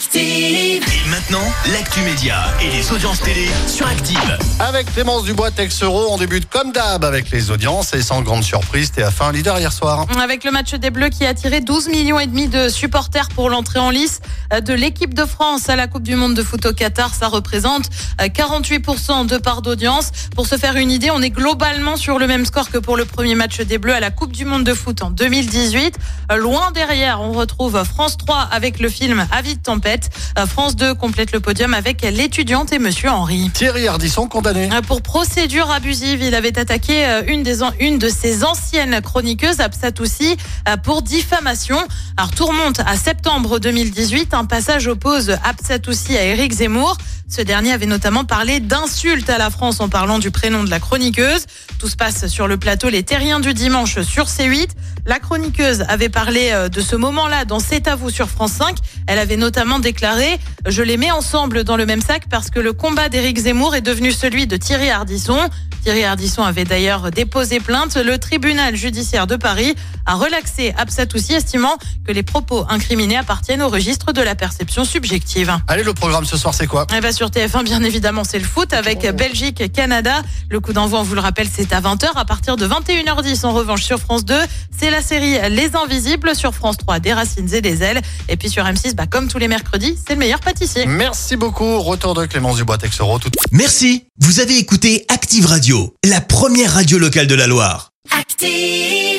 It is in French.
Active. Et maintenant, l'actu média et les audiences télé sur Active. Avec Clémence Dubois, Tex Euro, on débute comme d'hab avec les audiences et sans grande surprise, TF1 leader hier soir. Avec le match des Bleus qui a attiré 12 millions et demi de supporters pour l'entrée en lice de l'équipe de France à la Coupe du Monde de foot au Qatar, ça représente 48% de part d'audience. Pour se faire une idée, on est globalement sur le même score que pour le premier match des Bleus à la Coupe du Monde de foot en 2018. Loin derrière, on retrouve France 3 avec le film Avis de tempête. France 2 complète le podium avec l'étudiante et Monsieur Henri. Thierry Ardisson condamné. Pour procédure abusive, il avait attaqué euh, une, des, une de ses anciennes chroniqueuses, Absatoussi, euh, pour diffamation. Alors tout remonte à septembre 2018. Un passage oppose Absatoussi à Éric Zemmour. Ce dernier avait notamment parlé d'insultes à la France en parlant du prénom de la chroniqueuse. Tout se passe sur le plateau Les Terriens du dimanche sur C8. La chroniqueuse avait parlé euh, de ce moment-là dans C'est à vous sur France 5. Elle avait notamment déclaré « Je les mets ensemble dans le même sac parce que le combat d'Éric Zemmour est devenu celui de Thierry Ardisson. » Thierry Ardisson avait d'ailleurs déposé plainte. Le tribunal judiciaire de Paris a relaxé Absatoussi, estimant que les propos incriminés appartiennent au registre de la perception subjective. Allez, le programme ce soir, c'est quoi? Eh ben, sur TF1, bien évidemment, c'est le foot avec Belgique, Canada. Le coup d'envoi, on vous le rappelle, c'est à 20h. À partir de 21h10, en revanche, sur France 2, c'est la série Les Invisibles. Sur France 3, Des Racines et des Ailes. Et puis sur M6, bah, comme tous les mercredis, c'est le meilleur pâtissier. Merci beaucoup. Retour de Clémence Dubois, Tex Euro. Tout... Merci. Vous avez écouté Active Radio, la première radio locale de la Loire. Active.